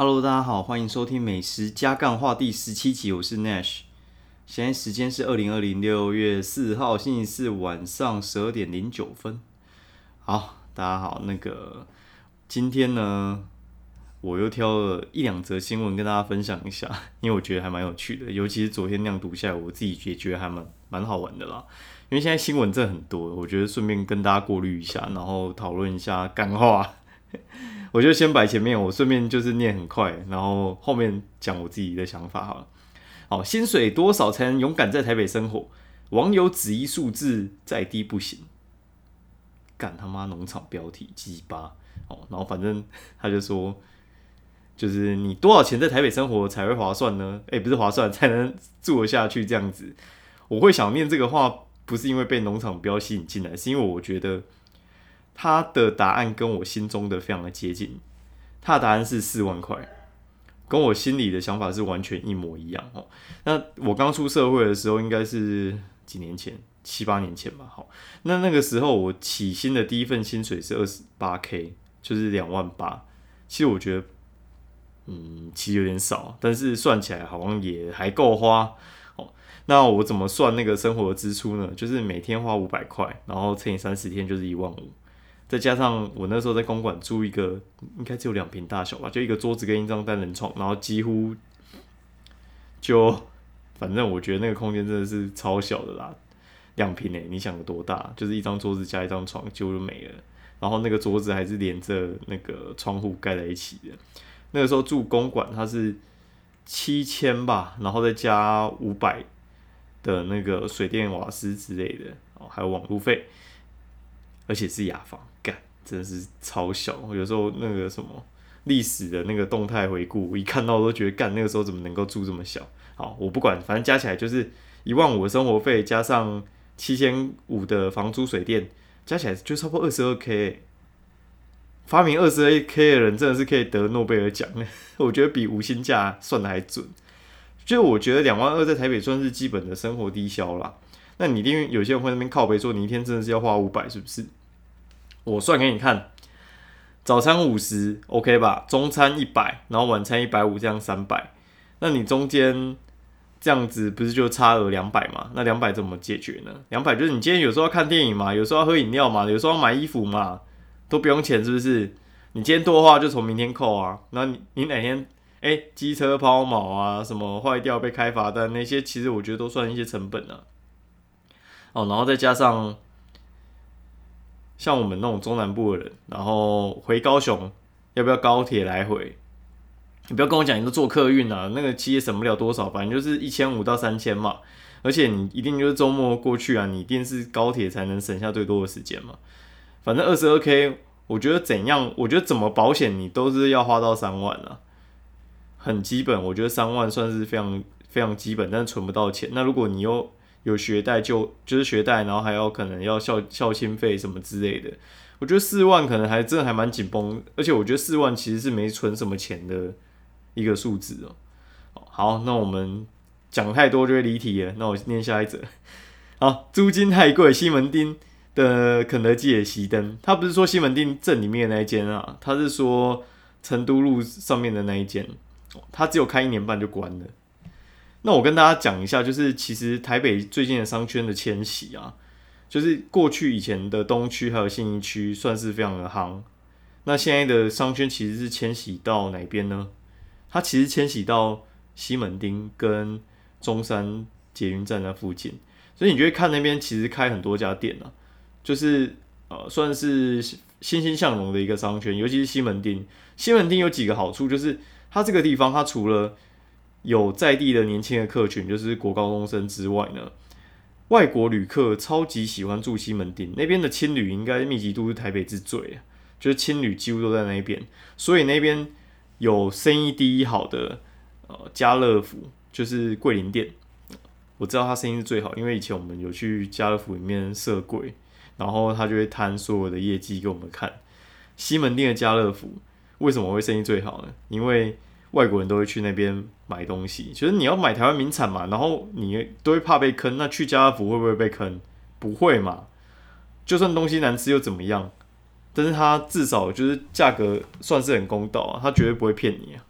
Hello，大家好，欢迎收听美食加干话第十七集，我是 Nash。现在时间是二零二零六月四号星期四晚上十二点零九分。好，大家好，那个今天呢，我又挑了一两则新闻跟大家分享一下，因为我觉得还蛮有趣的，尤其是昨天那样读下来，我自己也觉得还蛮蛮好玩的啦。因为现在新闻真的很多，我觉得顺便跟大家过滤一下，然后讨论一下干话。我就先摆前面，我顺便就是念很快，然后后面讲我自己的想法好了。好，薪水多少才能勇敢在台北生活？网友指一数字再低不行。干他妈农场标题鸡巴哦，然后反正他就说，就是你多少钱在台北生活才会划算呢？哎，不是划算，才能住得下去这样子。我会想念这个话。不是因为被农场标吸引进来，是因为我觉得他的答案跟我心中的非常的接近。他的答案是四万块，跟我心里的想法是完全一模一样哦。那我刚出社会的时候，应该是几年前，七八年前吧。好，那那个时候我起薪的第一份薪水是二十八 K，就是两万八。其实我觉得，嗯，其实有点少，但是算起来好像也还够花哦。那我怎么算那个生活支出呢？就是每天花五百块，然后乘以三十天就是一万五，再加上我那时候在公馆租一个，应该只有两平大小吧，就一个桌子跟一张单人床，然后几乎就反正我觉得那个空间真的是超小的啦，两平诶，你想有多大？就是一张桌子加一张床就没了，然后那个桌子还是连着那个窗户盖在一起的。那个时候住公馆，它是七千吧，然后再加五百。的那个水电瓦斯之类的哦，还有网路费，而且是雅房，真的是超小。有时候那个什么历史的那个动态回顾，我一看到我都觉得干那个时候怎么能够住这么小？好，我不管，反正加起来就是一万五的生活费，加上七千五的房租水电，加起来就差不多二十二 k。发明二十二 k 的人真的是可以得诺贝尔奖，我觉得比五星价算的还准。就我觉得两万二在台北算是基本的生活低消啦。那你一定有些人会那边靠背说，你一天真的是要花五百，是不是？我算给你看，早餐五十，OK 吧？中餐一百，然后晚餐一百五，这样三百。那你中间这样子不是就差额两百吗？那两百怎么解决呢？两百就是你今天有时候要看电影嘛，有时候要喝饮料嘛，有时候要买衣服嘛，都不用钱，是不是？你今天多的话就从明天扣啊。那你你哪天？哎，机车抛锚啊，什么坏掉被开罚单那些，其实我觉得都算一些成本啊。哦，然后再加上像我们那种中南部的人，然后回高雄要不要高铁来回？你不要跟我讲你都坐客运啊，那个其实省不了多少，反正就是一千五到三千嘛。而且你一定就是周末过去啊，你一定是高铁才能省下最多的时间嘛。反正二十二 K，我觉得怎样？我觉得怎么保险你都是要花到三万啊。很基本，我觉得三万算是非常非常基本，但是存不到钱。那如果你又有学贷，就就是学贷，然后还要可能要校校清费什么之类的，我觉得四万可能还真的还蛮紧绷。而且我觉得四万其实是没存什么钱的一个数字哦。好，那我们讲太多就会离题了。那我念下一则。好，租金太贵，西门町的肯德基也熄灯。他不是说西门町镇里面那一间啊，他是说成都路上面的那一间。他只有开一年半就关了。那我跟大家讲一下，就是其实台北最近的商圈的迁徙啊，就是过去以前的东区还有信义区算是非常的夯。那现在的商圈其实是迁徙到哪边呢？它其实迁徙到西门町跟中山捷运站那附近。所以你就会看那边其实开很多家店啊，就是呃算是欣欣向荣的一个商圈，尤其是西门町。西门町有几个好处，就是。它这个地方，它除了有在地的年轻的客群，就是国高中生之外呢，外国旅客超级喜欢住西门町那边的青旅，应该密集度是台北之最，就是青旅几乎都在那边，所以那边有生意第一好的呃家乐福，就是桂林店，我知道他生意是最好，因为以前我们有去家乐福里面设柜，然后他就会摊所有的业绩给我们看，西门町的家乐福。为什么会生意最好呢？因为外国人都会去那边买东西，其实你要买台湾名产嘛，然后你都会怕被坑，那去家乐福会不会被坑？不会嘛，就算东西难吃又怎么样？但是它至少就是价格算是很公道啊，它绝对不会骗你啊。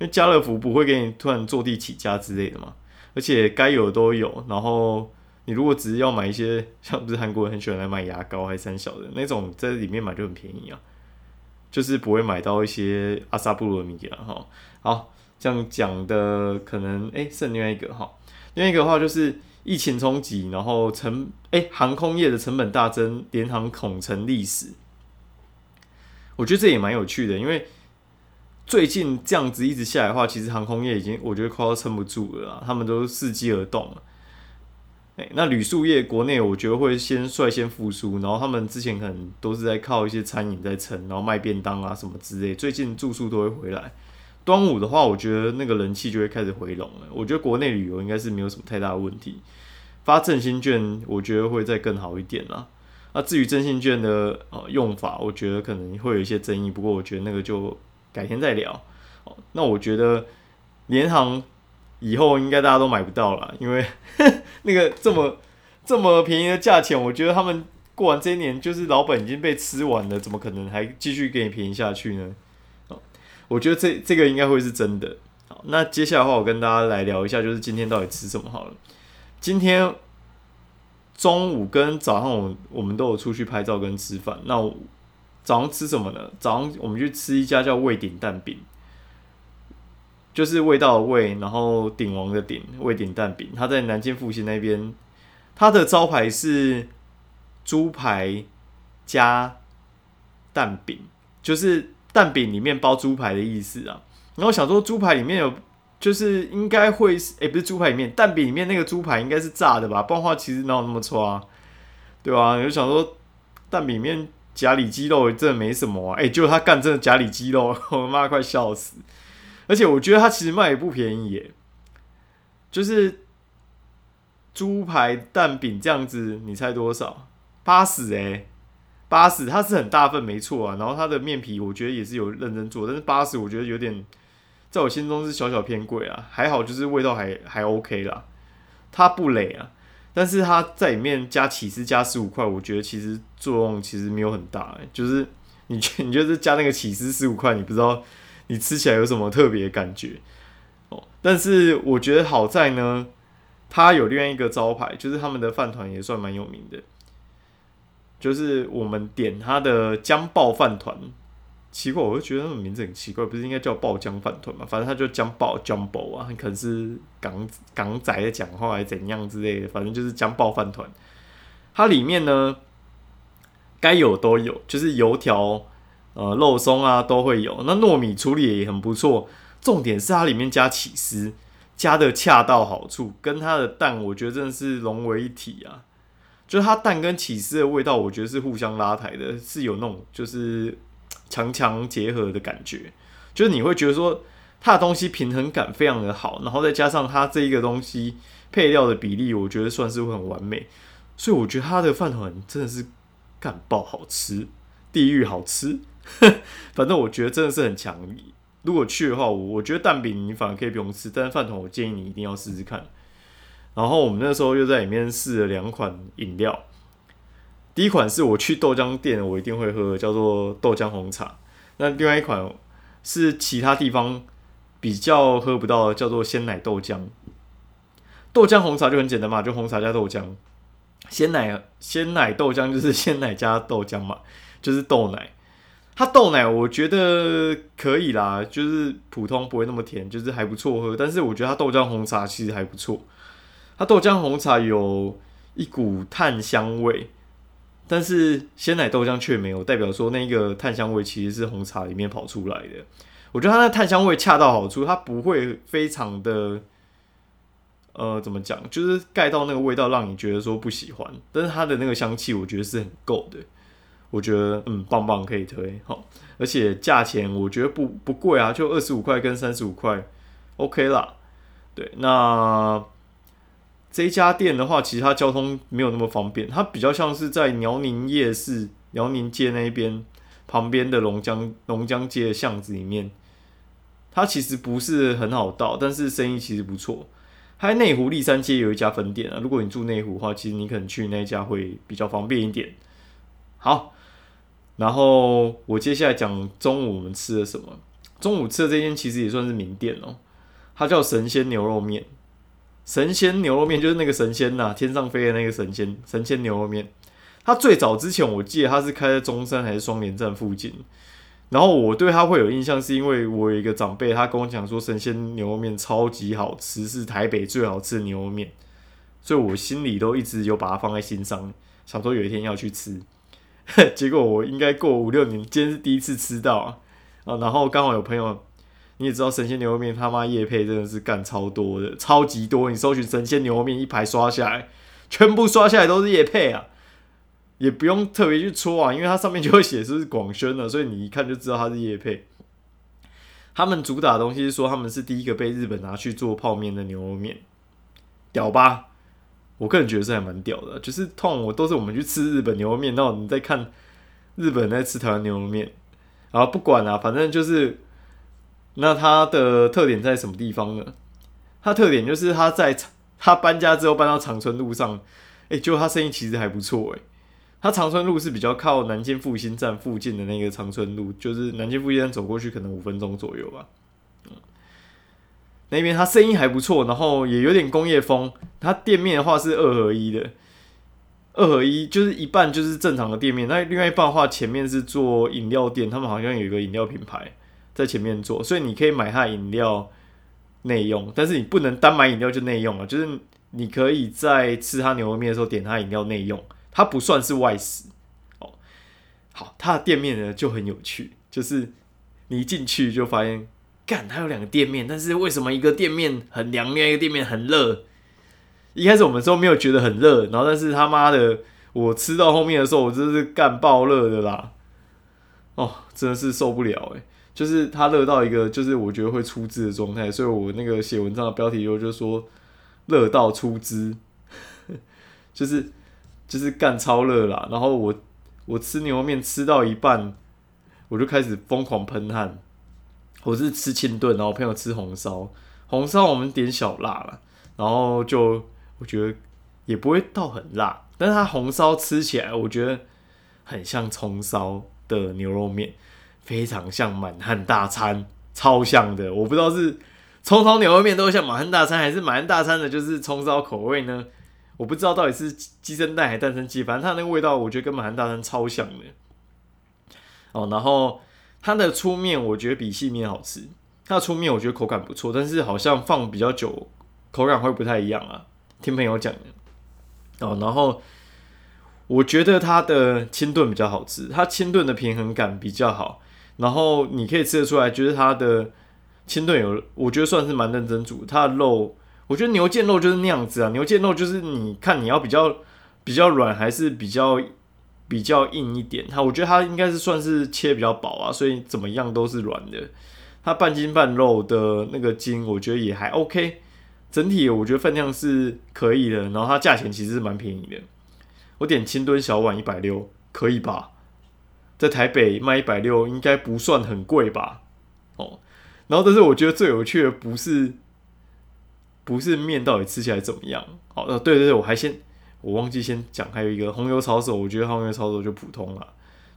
因为家乐福不会给你突然坐地起价之类的嘛，而且该有的都有。然后你如果只是要买一些，像不是韩国人很喜欢来买牙膏还是三小的那种，在里面买就很便宜啊，就是不会买到一些阿萨布鲁的米啊哈。好，这样讲的可能哎剩另外一个哈，另外一个的话就是疫情冲击，然后成哎航空业的成本大增，联航恐成历史。我觉得这也蛮有趣的，因为最近这样子一直下来的话，其实航空业已经我觉得快要撑不住了，他们都伺机而动了。哎，那旅宿业国内我觉得会先率先复苏，然后他们之前可能都是在靠一些餐饮在撑，然后卖便当啊什么之类，最近住宿都会回来。端午的话，我觉得那个人气就会开始回笼了。我觉得国内旅游应该是没有什么太大的问题，发振兴券我觉得会再更好一点啦。那至于振兴券的呃用法，我觉得可能会有一些争议，不过我觉得那个就改天再聊。那我觉得联航以后应该大家都买不到了，因为 那个这么这么便宜的价钱，我觉得他们过完这一年就是老本已经被吃完了，怎么可能还继续给你便宜下去呢？我觉得这这个应该会是真的。好，那接下来的话，我跟大家来聊一下，就是今天到底吃什么好了。今天。中午跟早上，我我们都有出去拍照跟吃饭。那早上吃什么呢？早上我们去吃一家叫味鼎蛋饼，就是味道的味，然后鼎王的鼎，味鼎蛋饼。它在南京复兴那边，它的招牌是猪排加蛋饼，就是蛋饼里面包猪排的意思啊。然后想说猪排里面有。就是应该会是，哎，不是猪排里面蛋饼里面那个猪排应该是炸的吧？不然话其实哪有那么错啊，对吧？就想说蛋饼里面夹里脊肉真的没什么啊，哎，就他干真的夹里脊肉，我妈快笑死！而且我觉得它其实卖也不便宜耶，就是猪排蛋饼这样子，你猜多少？八十哎，八十，它是很大份没错啊，然后它的面皮我觉得也是有认真做，但是八十我觉得有点。在我心中是小小偏贵啊，还好就是味道还还 OK 啦，它不累啊，但是它在里面加起司加十五块，我觉得其实作用其实没有很大，就是你你觉得加那个起司十五块，你不知道你吃起来有什么特别感觉哦，但是我觉得好在呢，它有另外一个招牌，就是他们的饭团也算蛮有名的，就是我们点它的姜爆饭团。奇怪，我就觉得那种名字很奇怪，不是应该叫爆浆饭团嘛？反正他就姜爆 Jumbo 啊，可能是港港仔在讲话还是怎样之类的，反正就是姜爆饭团。它里面呢，该有都有，就是油条、呃肉松啊都会有。那糯米处理也很不错，重点是它里面加起司，加的恰到好处，跟它的蛋我觉得真的是融为一体啊。就是它蛋跟起司的味道，我觉得是互相拉抬的，是有那种就是。强强结合的感觉，就是你会觉得说它的东西平衡感非常的好，然后再加上它这一个东西配料的比例，我觉得算是很完美，所以我觉得它的饭团真的是干爆好吃，地狱好吃，反正我觉得真的是很强。如果去的话，我我觉得蛋饼你反而可以不用吃，但是饭团我建议你一定要试试看。然后我们那时候又在里面试了两款饮料。第一款是我去豆浆店，我一定会喝，叫做豆浆红茶。那另外一款是其他地方比较喝不到的，叫做鲜奶豆浆。豆浆红茶就很简单嘛，就红茶加豆浆。鲜奶鲜奶豆浆就是鲜奶加豆浆嘛，就是豆奶。它豆奶我觉得可以啦，就是普通不会那么甜，就是还不错喝。但是我觉得它豆浆红茶其实还不错。它豆浆红茶有一股炭香味。但是鲜奶豆浆却没有，代表说那个炭香味其实是红茶里面跑出来的。我觉得它那炭香味恰到好处，它不会非常的，呃，怎么讲，就是盖到那个味道让你觉得说不喜欢。但是它的那个香气，我觉得是很够的。我觉得嗯，棒棒可以推好，而且价钱我觉得不不贵啊，就二十五块跟三十五块，OK 啦。对，那。这家店的话，其实它交通没有那么方便，它比较像是在辽宁夜市、辽宁街那边旁边的龙江龙江街的巷子里面。它其实不是很好到，但是生意其实不错。还内湖立山街有一家分店啊，如果你住内湖的话，其实你可能去那家会比较方便一点。好，然后我接下来讲中午我们吃了什么。中午吃的这间其实也算是名店哦，它叫神仙牛肉面。神仙牛肉面就是那个神仙呐，天上飞的那个神仙。神仙牛肉面，它最早之前我记得它是开在中山还是双连站附近。然后我对它会有印象，是因为我有一个长辈，他跟我讲说神仙牛肉面超级好吃，是台北最好吃的牛肉面，所以我心里都一直有把它放在心上，想说有一天要去吃。结果我应该过五六年，今天是第一次吃到啊！然后刚好有朋友，你也知道神仙牛肉面他妈叶配真的是干超多的，超级多。你搜寻神仙牛肉面一排刷下来，全部刷下来都是叶配啊，也不用特别去戳啊，因为它上面就会写是广宣的，所以你一看就知道它是叶配。他们主打的东西是说他们是第一个被日本拿去做泡面的牛肉面，屌吧？我个人觉得是还蛮屌的，就是痛我都是我们去吃日本牛肉面，然后你在看日本在吃台湾牛肉面，然后不管啊，反正就是那它的特点在什么地方呢？它特点就是它在它搬家之后搬到长春路上，哎，就它生意其实还不错哎。它长春路是比较靠南京复兴站附近的那个长春路，就是南京复兴站走过去可能五分钟左右吧。那边他生意还不错，然后也有点工业风。他店面的话是二合一的，二合一就是一半就是正常的店面，那另外一半的话前面是做饮料店，他们好像有一个饮料品牌在前面做，所以你可以买他饮料内用，但是你不能单买饮料就内用啊，就是你可以在吃他牛肉面的时候点他饮料内用，它不算是外食哦。好，他的店面呢就很有趣，就是你一进去就发现。干，它有两个店面，但是为什么一个店面很凉，另外一个店面很热？一开始我们说没有觉得很热，然后但是他妈的，我吃到后面的时候，我真是干爆热的啦！哦，真的是受不了哎，就是它热到一个，就是我觉得会出汁的状态，所以我那个写文章的标题就就说热到出汁，就是就是干超热啦。然后我我吃牛肉面吃到一半，我就开始疯狂喷汗。我是吃清炖，然后朋友吃红烧，红烧我们点小辣了，然后就我觉得也不会到很辣，但是它红烧吃起来我觉得很像葱烧的牛肉面，非常像满汉大餐，超像的。我不知道是葱烧牛肉面都像满汉大餐，还是满汉大餐的就是葱烧口味呢？我不知道到底是鸡生蛋还是蛋生鸡，反正它那个味道我觉得跟满汉大餐超像的。哦，然后。它的粗面我觉得比细面好吃，它的粗面我觉得口感不错，但是好像放比较久，口感会不太一样啊。听朋友讲的哦，然后我觉得它的清炖比较好吃，它清炖的平衡感比较好，然后你可以吃得出来，就是它的清炖有，我觉得算是蛮认真煮。它的肉，我觉得牛腱肉就是那样子啊，牛腱肉就是你看你要比较比较软还是比较。比较硬一点，它我觉得它应该是算是切比较薄啊，所以怎么样都是软的。它半筋半肉的那个筋，我觉得也还 OK。整体我觉得分量是可以的，然后它价钱其实是蛮便宜的。我点清炖小碗一百六，可以吧？在台北卖一百六，应该不算很贵吧？哦，然后但是我觉得最有趣的不是不是面到底吃起来怎么样？哦，对对对，我还先。我忘记先讲，还有一个红油抄手，我觉得红油抄手就普通了，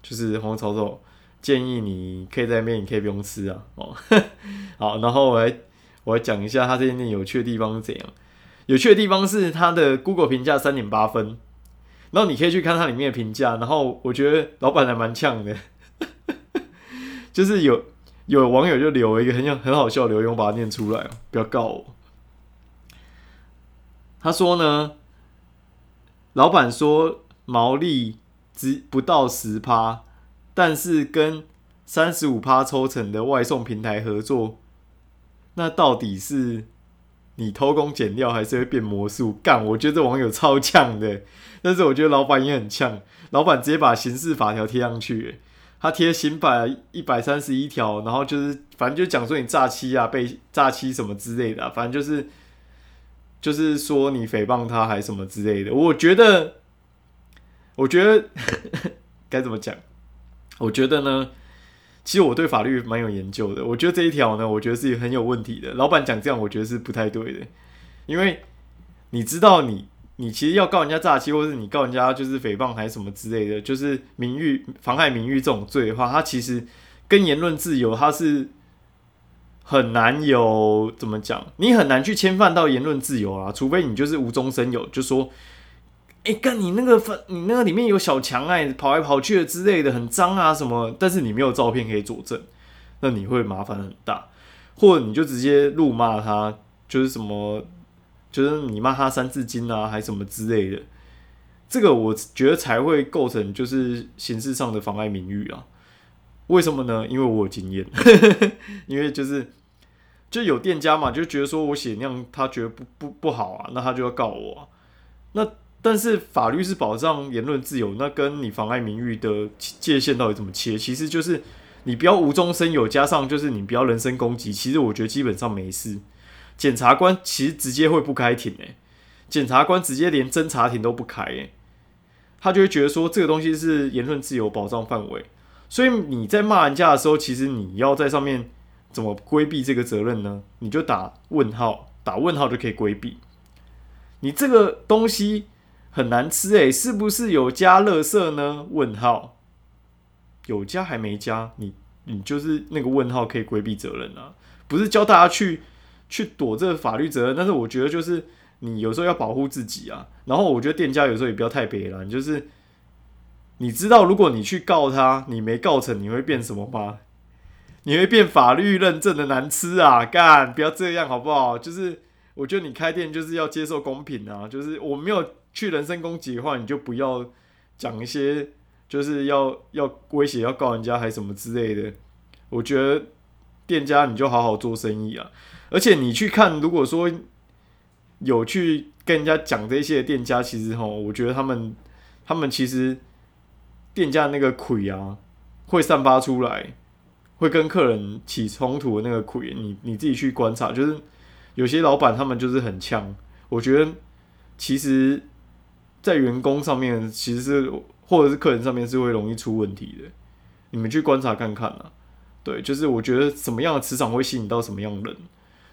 就是红油抄手建议你可以在那边，你可以不用吃啊。哦，好，然后我来我来讲一下它这间店有趣的地方是怎样。有趣的地方是它的 Google 评价三点八分，然后你可以去看它里面的评价，然后我觉得老板还蛮呛的，就是有有网友就留了一个很很好笑的留言，我把它念出来不要告我。他说呢。老板说毛利只不到十趴，但是跟三十五趴抽成的外送平台合作，那到底是你偷工减料还是会变魔术？干，我觉得这网友超呛的，但是我觉得老板也很呛，老板直接把刑事法条贴上去，他贴刑法一百三十一条，然后就是反正就讲说你诈欺啊，被诈欺什么之类的，反正就是。就是说你诽谤他还什么之类的，我觉得，我觉得 该怎么讲？我觉得呢，其实我对法律蛮有研究的。我觉得这一条呢，我觉得是很有问题的。老板讲这样，我觉得是不太对的。因为你知道，你你其实要告人家诈欺，或是你告人家就是诽谤还是什么之类的，就是名誉妨害名誉这种罪的话，它其实跟言论自由它是很难有怎么讲，你很难去侵犯到言论自由啊，除非你就是无中生有，就说，哎，干你那个粉，你那个里面有小强哎，跑来跑去的之类的，很脏啊什么，但是你没有照片可以佐证，那你会麻烦很大，或者你就直接怒骂他，就是什么，就是你骂他三字经啊，还什么之类的，这个我觉得才会构成就是形式上的妨碍名誉啊。为什么呢？因为我有经验，因为就是就有店家嘛，就觉得说我写那样，他觉得不不不好啊，那他就要告我。那但是法律是保障言论自由，那跟你妨碍名誉的界限到底怎么切？其实就是你不要无中生有，加上就是你不要人身攻击。其实我觉得基本上没事。检察官其实直接会不开庭诶，检察官直接连侦查庭都不开诶，他就会觉得说这个东西是言论自由保障范围。所以你在骂人家的时候，其实你要在上面怎么规避这个责任呢？你就打问号，打问号就可以规避。你这个东西很难吃诶，是不是有加乐色呢？问号，有加还没加？你你就是那个问号可以规避责任啊，不是教大家去去躲这个法律责任。但是我觉得就是你有时候要保护自己啊。然后我觉得店家有时候也不要太悲了，就是。你知道，如果你去告他，你没告成，你会变什么吗？你会变法律认证的难吃啊！干，不要这样好不好？就是我觉得你开店就是要接受公平啊，就是我没有去人身攻击的话，你就不要讲一些就是要要威胁要告人家还什么之类的。我觉得店家你就好好做生意啊！而且你去看，如果说有去跟人家讲这些店家，其实哈，我觉得他们他们其实。店家那个鬼啊，会散发出来，会跟客人起冲突的那个鬼，你你自己去观察，就是有些老板他们就是很呛。我觉得其实，在员工上面，其实是或者是客人上面是会容易出问题的。你们去观察看看啊。对，就是我觉得什么样的磁场会吸引到什么样的人，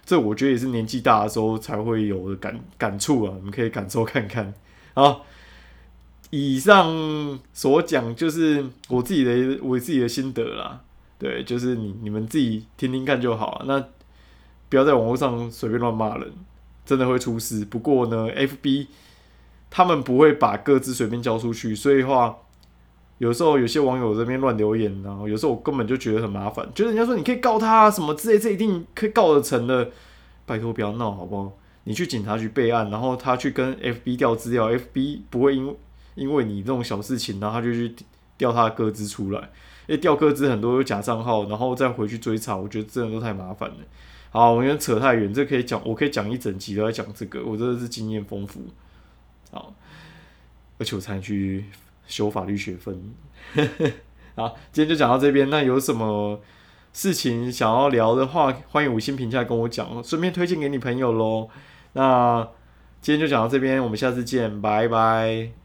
这我觉得也是年纪大的时候才会有的感感触啊。你们可以感受看看好。以上所讲就是我自己的我自己的心得啦，对，就是你你们自己听听看就好。那不要在网络上随便乱骂人，真的会出事。不过呢，FB 他们不会把各自随便交出去，所以话有时候有些网友这边乱留言，然后有时候我根本就觉得很麻烦，就是人家说你可以告他什么之类，这一定可以告得成的，拜托不要闹好不好？你去警察局备案，然后他去跟 FB 调资料，FB 不会因因为你这种小事情，然后他就去调他的个资出来，因为调个资很多有假账号，然后再回去追查，我觉得这样都太麻烦了。好，我们扯太远，这可以讲，我可以讲一整集都在讲这个，我真的是经验丰富。好，而且我才去修法律学分。好，今天就讲到这边。那有什么事情想要聊的话，欢迎五星评价跟我讲，顺便推荐给你朋友喽。那今天就讲到这边，我们下次见，拜拜。